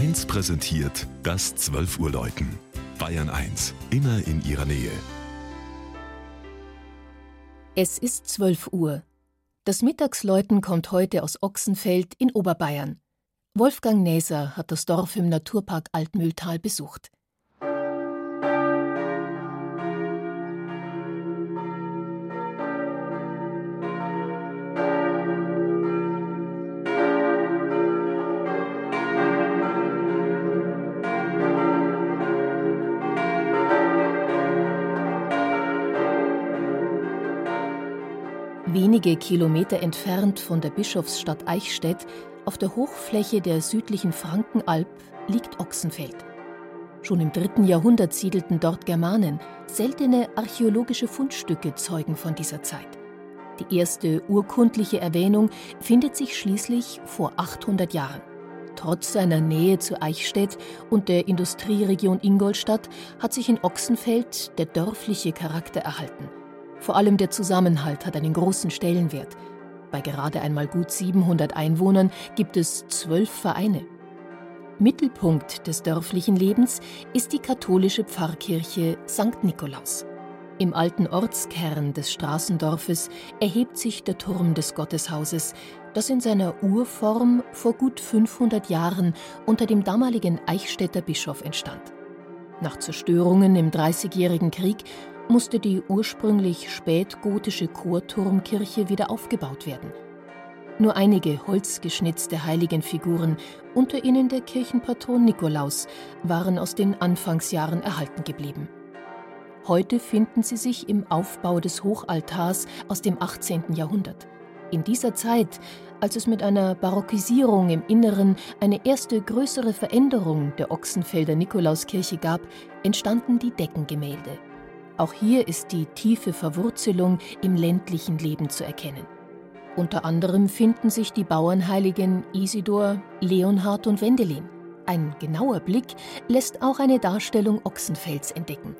1 präsentiert das 12 Uhr Läuten. Bayern 1, immer in ihrer Nähe. Es ist 12 Uhr. Das Mittagsläuten kommt heute aus Ochsenfeld in Oberbayern. Wolfgang Näser hat das Dorf im Naturpark Altmühltal besucht. Wenige Kilometer entfernt von der Bischofsstadt Eichstätt, auf der Hochfläche der südlichen Frankenalb, liegt Ochsenfeld. Schon im dritten Jahrhundert siedelten dort Germanen. Seltene archäologische Fundstücke zeugen von dieser Zeit. Die erste urkundliche Erwähnung findet sich schließlich vor 800 Jahren. Trotz seiner Nähe zu Eichstätt und der Industrieregion Ingolstadt hat sich in Ochsenfeld der dörfliche Charakter erhalten – vor allem der Zusammenhalt hat einen großen Stellenwert. Bei gerade einmal gut 700 Einwohnern gibt es zwölf Vereine. Mittelpunkt des dörflichen Lebens ist die katholische Pfarrkirche St. Nikolaus. Im alten Ortskern des Straßendorfes erhebt sich der Turm des Gotteshauses, das in seiner Urform vor gut 500 Jahren unter dem damaligen Eichstätter Bischof entstand. Nach Zerstörungen im Dreißigjährigen Krieg musste die ursprünglich spätgotische Chorturmkirche wieder aufgebaut werden. Nur einige holzgeschnitzte Heiligenfiguren, unter ihnen der Kirchenpatron Nikolaus, waren aus den Anfangsjahren erhalten geblieben. Heute finden sie sich im Aufbau des Hochaltars aus dem 18. Jahrhundert. In dieser Zeit, als es mit einer Barockisierung im Inneren eine erste größere Veränderung der Ochsenfelder Nikolauskirche gab, entstanden die Deckengemälde. Auch hier ist die tiefe Verwurzelung im ländlichen Leben zu erkennen. Unter anderem finden sich die Bauernheiligen Isidor, Leonhard und Wendelin. Ein genauer Blick lässt auch eine Darstellung Ochsenfels entdecken.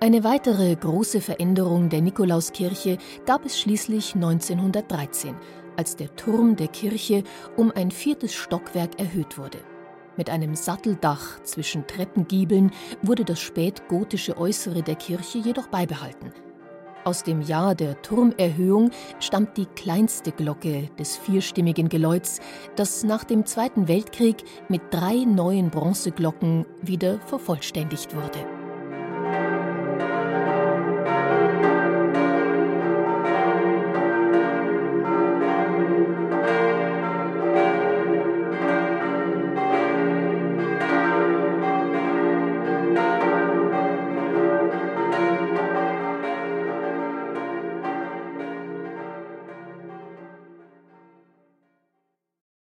Eine weitere große Veränderung der Nikolauskirche gab es schließlich 1913, als der Turm der Kirche um ein viertes Stockwerk erhöht wurde. Mit einem Satteldach zwischen Treppengiebeln wurde das spätgotische Äußere der Kirche jedoch beibehalten. Aus dem Jahr der Turmerhöhung stammt die kleinste Glocke des vierstimmigen Geläuts, das nach dem Zweiten Weltkrieg mit drei neuen Bronzeglocken wieder vervollständigt wurde.